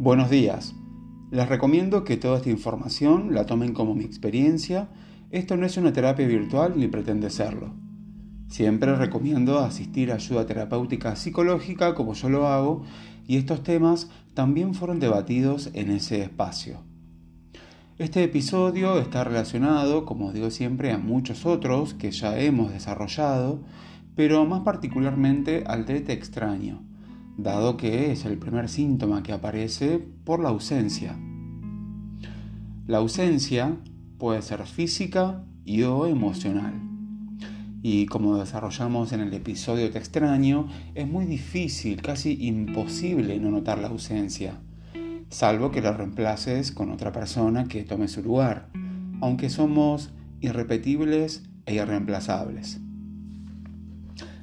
Buenos días. Les recomiendo que toda esta información la tomen como mi experiencia. Esto no es una terapia virtual ni pretende serlo. Siempre recomiendo asistir a ayuda terapéutica psicológica como yo lo hago y estos temas también fueron debatidos en ese espacio. Este episodio está relacionado, como digo siempre, a muchos otros que ya hemos desarrollado, pero más particularmente al tete extraño dado que es el primer síntoma que aparece por la ausencia. La ausencia puede ser física y o emocional. Y como desarrollamos en el episodio Te extraño, es muy difícil, casi imposible no notar la ausencia, salvo que la reemplaces con otra persona que tome su lugar, aunque somos irrepetibles e irreemplazables.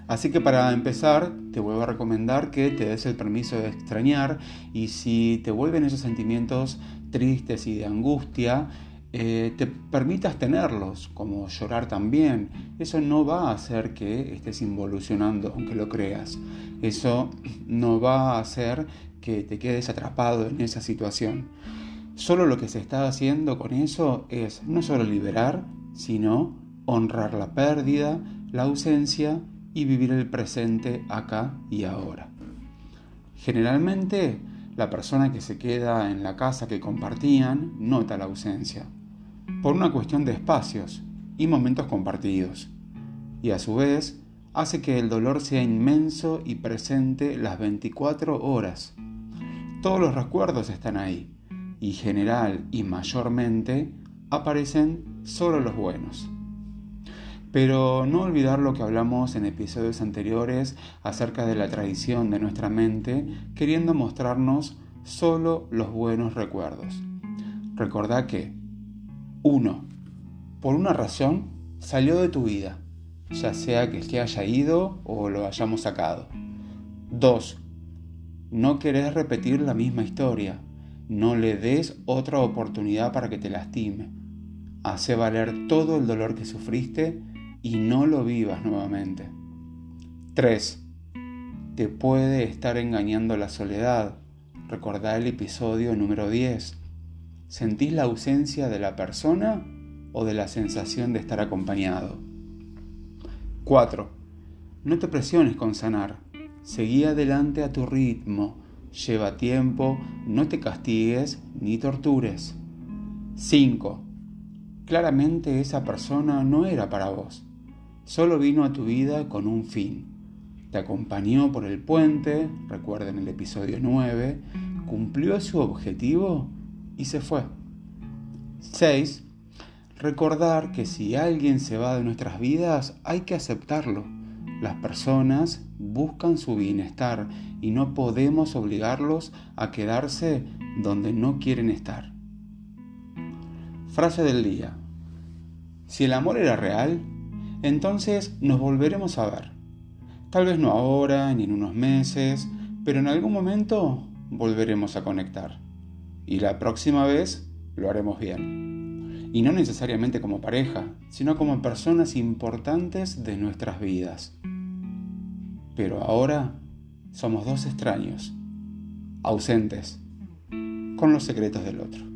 Así que para empezar, te vuelvo a recomendar que te des el permiso de extrañar y si te vuelven esos sentimientos tristes y de angustia, eh, te permitas tenerlos, como llorar también. Eso no va a hacer que estés involucionando, aunque lo creas. Eso no va a hacer que te quedes atrapado en esa situación. Solo lo que se está haciendo con eso es no solo liberar, sino honrar la pérdida, la ausencia y vivir el presente acá y ahora. Generalmente, la persona que se queda en la casa que compartían nota la ausencia, por una cuestión de espacios y momentos compartidos, y a su vez hace que el dolor sea inmenso y presente las 24 horas. Todos los recuerdos están ahí, y general y mayormente aparecen solo los buenos. Pero no olvidar lo que hablamos en episodios anteriores acerca de la tradición de nuestra mente, queriendo mostrarnos solo los buenos recuerdos. Recordá que 1. Por una razón salió de tu vida, ya sea que que haya ido o lo hayamos sacado. 2. No querés repetir la misma historia, no le des otra oportunidad para que te lastime. Hace valer todo el dolor que sufriste y no lo vivas nuevamente. 3. Te puede estar engañando la soledad. Recordá el episodio número 10. ¿Sentís la ausencia de la persona o de la sensación de estar acompañado? 4. No te presiones con sanar. Seguí adelante a tu ritmo. Lleva tiempo, no te castigues ni tortures. 5. Claramente esa persona no era para vos solo vino a tu vida con un fin. Te acompañó por el puente, recuerden el episodio 9, cumplió su objetivo y se fue. 6. Recordar que si alguien se va de nuestras vidas hay que aceptarlo. Las personas buscan su bienestar y no podemos obligarlos a quedarse donde no quieren estar. Frase del día. Si el amor era real, entonces nos volveremos a ver. Tal vez no ahora ni en unos meses, pero en algún momento volveremos a conectar. Y la próxima vez lo haremos bien. Y no necesariamente como pareja, sino como personas importantes de nuestras vidas. Pero ahora somos dos extraños, ausentes, con los secretos del otro.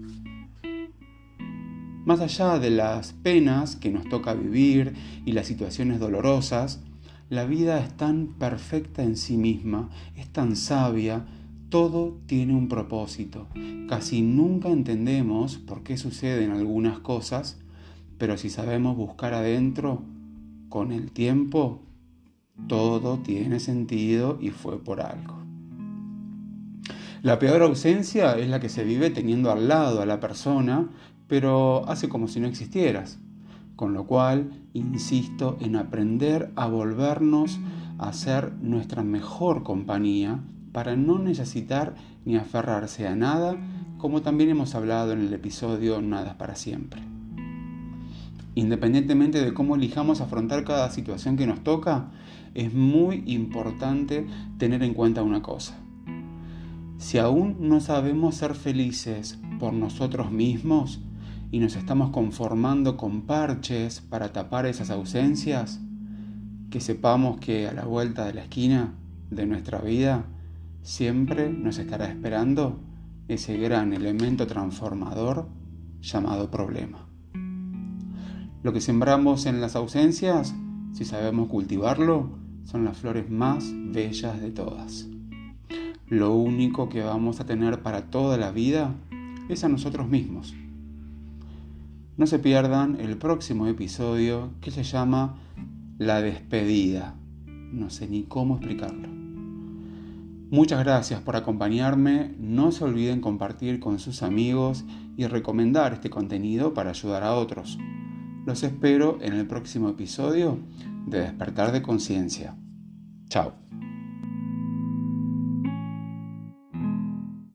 Más allá de las penas que nos toca vivir y las situaciones dolorosas, la vida es tan perfecta en sí misma, es tan sabia, todo tiene un propósito. Casi nunca entendemos por qué suceden algunas cosas, pero si sabemos buscar adentro, con el tiempo, todo tiene sentido y fue por algo. La peor ausencia es la que se vive teniendo al lado a la persona pero hace como si no existieras. Con lo cual, insisto en aprender a volvernos a ser nuestra mejor compañía para no necesitar ni aferrarse a nada, como también hemos hablado en el episodio Nada para siempre. Independientemente de cómo elijamos afrontar cada situación que nos toca, es muy importante tener en cuenta una cosa. Si aún no sabemos ser felices por nosotros mismos, y nos estamos conformando con parches para tapar esas ausencias, que sepamos que a la vuelta de la esquina de nuestra vida siempre nos estará esperando ese gran elemento transformador llamado problema. Lo que sembramos en las ausencias, si sabemos cultivarlo, son las flores más bellas de todas. Lo único que vamos a tener para toda la vida es a nosotros mismos. No se pierdan el próximo episodio que se llama La despedida. No sé ni cómo explicarlo. Muchas gracias por acompañarme. No se olviden compartir con sus amigos y recomendar este contenido para ayudar a otros. Los espero en el próximo episodio de Despertar de Conciencia. Chao.